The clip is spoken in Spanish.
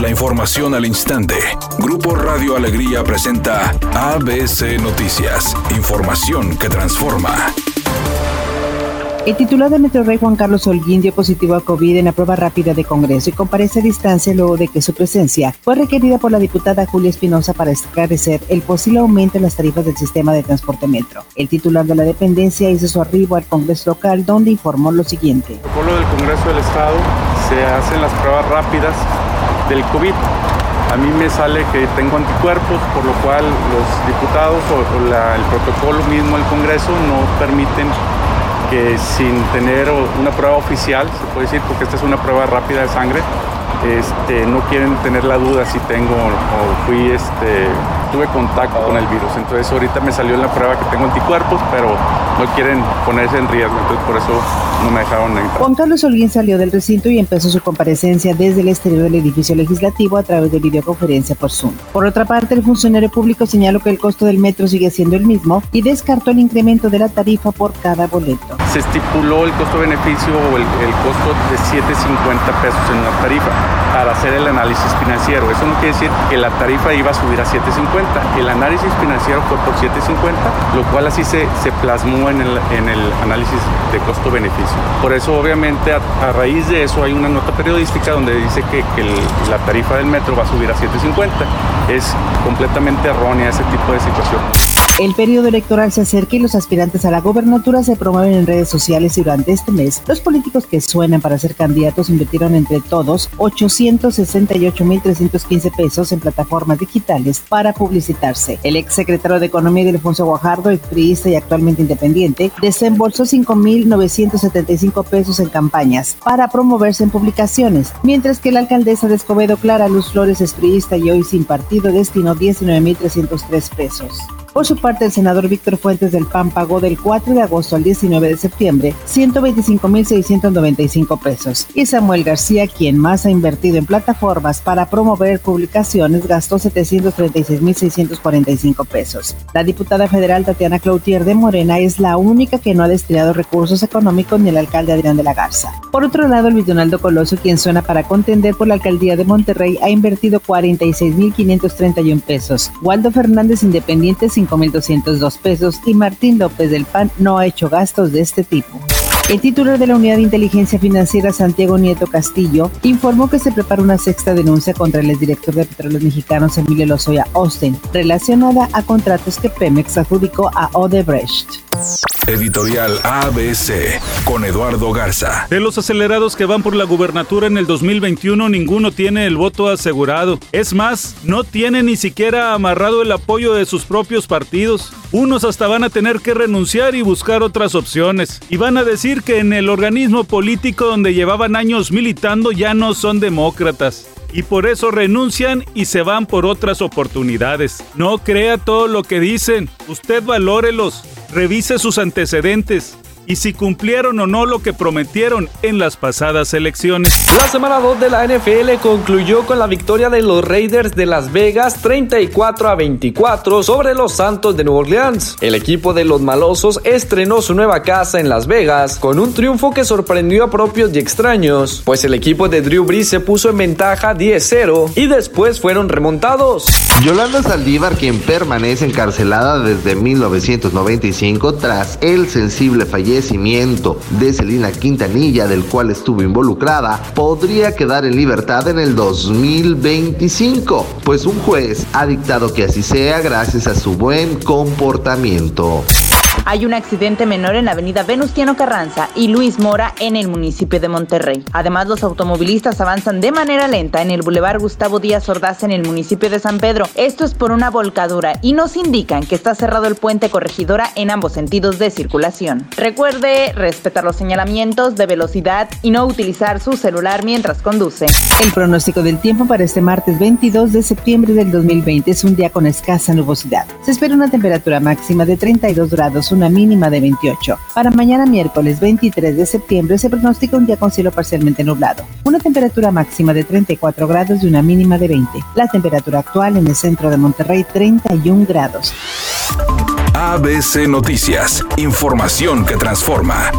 La información al instante. Grupo Radio Alegría presenta ABC Noticias. Información que transforma. El titular de Metro Rey Juan Carlos Holguín dio positivo a COVID en la prueba rápida de Congreso y comparece a distancia luego de que su presencia fue requerida por la diputada Julia Espinosa para esclarecer el posible aumento en las tarifas del sistema de transporte metro. El titular de la dependencia hizo su arribo al Congreso local donde informó lo siguiente. El protocolo del Congreso del Estado se hacen las pruebas rápidas del COVID. A mí me sale que tengo anticuerpos, por lo cual los diputados o, el protocolo mismo del Congreso no permiten que sin tener una prueba oficial, se puede decir, porque esta es una prueba rápida de sangre, este, no quieren tener la duda si tengo o fui, este, tuve contacto con el virus. Entonces ahorita me salió en la prueba que tengo anticuerpos, pero no quieren ponerse en riesgo, entonces por eso no me dejaron entrar. Juan Carlos Holguín salió del recinto y empezó su comparecencia desde el exterior del edificio legislativo a través de videoconferencia por Zoom. Por otra parte, el funcionario público señaló que el costo del metro sigue siendo el mismo y descartó el incremento de la tarifa por cada boleto. Se estipuló el costo-beneficio o el, el costo de 7.50 pesos en una tarifa para hacer el análisis financiero. Eso no quiere decir que la tarifa iba a subir a 7.50. El análisis financiero fue por 7.50, lo cual así se, se plasmó en el, en el análisis de costo-beneficio. Por eso, obviamente, a, raíz de eso hay una nota periodística donde dice que, que la tarifa del metro va a subir a 7.50. Es completamente errónea ese tipo de situación. El periodo electoral se acerca y los aspirantes a la gobernatura se promueven en redes sociales y durante este mes los políticos que suenan para ser candidatos invirtieron entre todos 868.315 pesos en plataformas digitales para publicitarse. El ex secretario de Economía de Alfonso Guajardo, expriista y actualmente independiente, desembolsó 5.975 pesos en campañas para promoverse en publicaciones, mientras que la alcaldesa de Escobedo, Clara Luz Flores, expriista y hoy sin partido, destinó 19.303 pesos. Por su parte, el senador Víctor Fuentes del PAN pagó del 4 de agosto al 19 de septiembre 125.695 pesos. Y Samuel García, quien más ha invertido en plataformas para promover publicaciones, gastó 736.645 pesos. La diputada federal Tatiana Cloutier de Morena es la única que no ha destinado recursos económicos ni el alcalde Adrián de la Garza. Por otro lado, Luis Donaldo Coloso, quien suena para contender por la alcaldía de Monterrey, ha invertido 46.531 pesos. Waldo Fernández, independiente, 5.202 pesos y Martín López del PAN no ha hecho gastos de este tipo. El titular de la Unidad de Inteligencia Financiera, Santiago Nieto Castillo, informó que se prepara una sexta denuncia contra el exdirector de Petróleos Mexicanos, Emilio Lozoya Austin, relacionada a contratos que Pemex adjudicó a Odebrecht. Editorial ABC con Eduardo Garza. De los acelerados que van por la gubernatura en el 2021, ninguno tiene el voto asegurado. Es más, no tiene ni siquiera amarrado el apoyo de sus propios partidos. Unos hasta van a tener que renunciar y buscar otras opciones. Y van a decir que en el organismo político donde llevaban años militando ya no son demócratas y por eso renuncian y se van por otras oportunidades. No crea todo lo que dicen, usted valórelos revise sus antecedentes y si cumplieron o no lo que prometieron en las pasadas elecciones. La semana 2 de la NFL concluyó con la victoria de los Raiders de Las Vegas 34 a 24 sobre los Santos de Nueva Orleans. El equipo de los malosos estrenó su nueva casa en Las Vegas con un triunfo que sorprendió a propios y extraños, pues el equipo de Drew Brees se puso en ventaja 10-0 y después fueron remontados. Yolanda Saldívar, quien permanece encarcelada desde 1995 tras el sensible de Celina Quintanilla, del cual estuvo involucrada, podría quedar en libertad en el 2025, pues un juez ha dictado que así sea gracias a su buen comportamiento. Hay un accidente menor en la avenida Venustiano Carranza y Luis Mora en el municipio de Monterrey. Además, los automovilistas avanzan de manera lenta en el bulevar Gustavo Díaz Ordaz en el municipio de San Pedro. Esto es por una volcadura y nos indican que está cerrado el puente corregidora en ambos sentidos de circulación. Recuerde respetar los señalamientos de velocidad y no utilizar su celular mientras conduce. El pronóstico del tiempo para este martes 22 de septiembre del 2020 es un día con escasa nubosidad. Se espera una temperatura máxima de 32 grados, una mínima de 28. Para mañana miércoles 23 de septiembre se pronostica un día con cielo parcialmente nublado. Una temperatura máxima de 34 grados y una mínima de 20. La temperatura actual en el centro de Monterrey 31 grados. ABC Noticias. Información que transforma.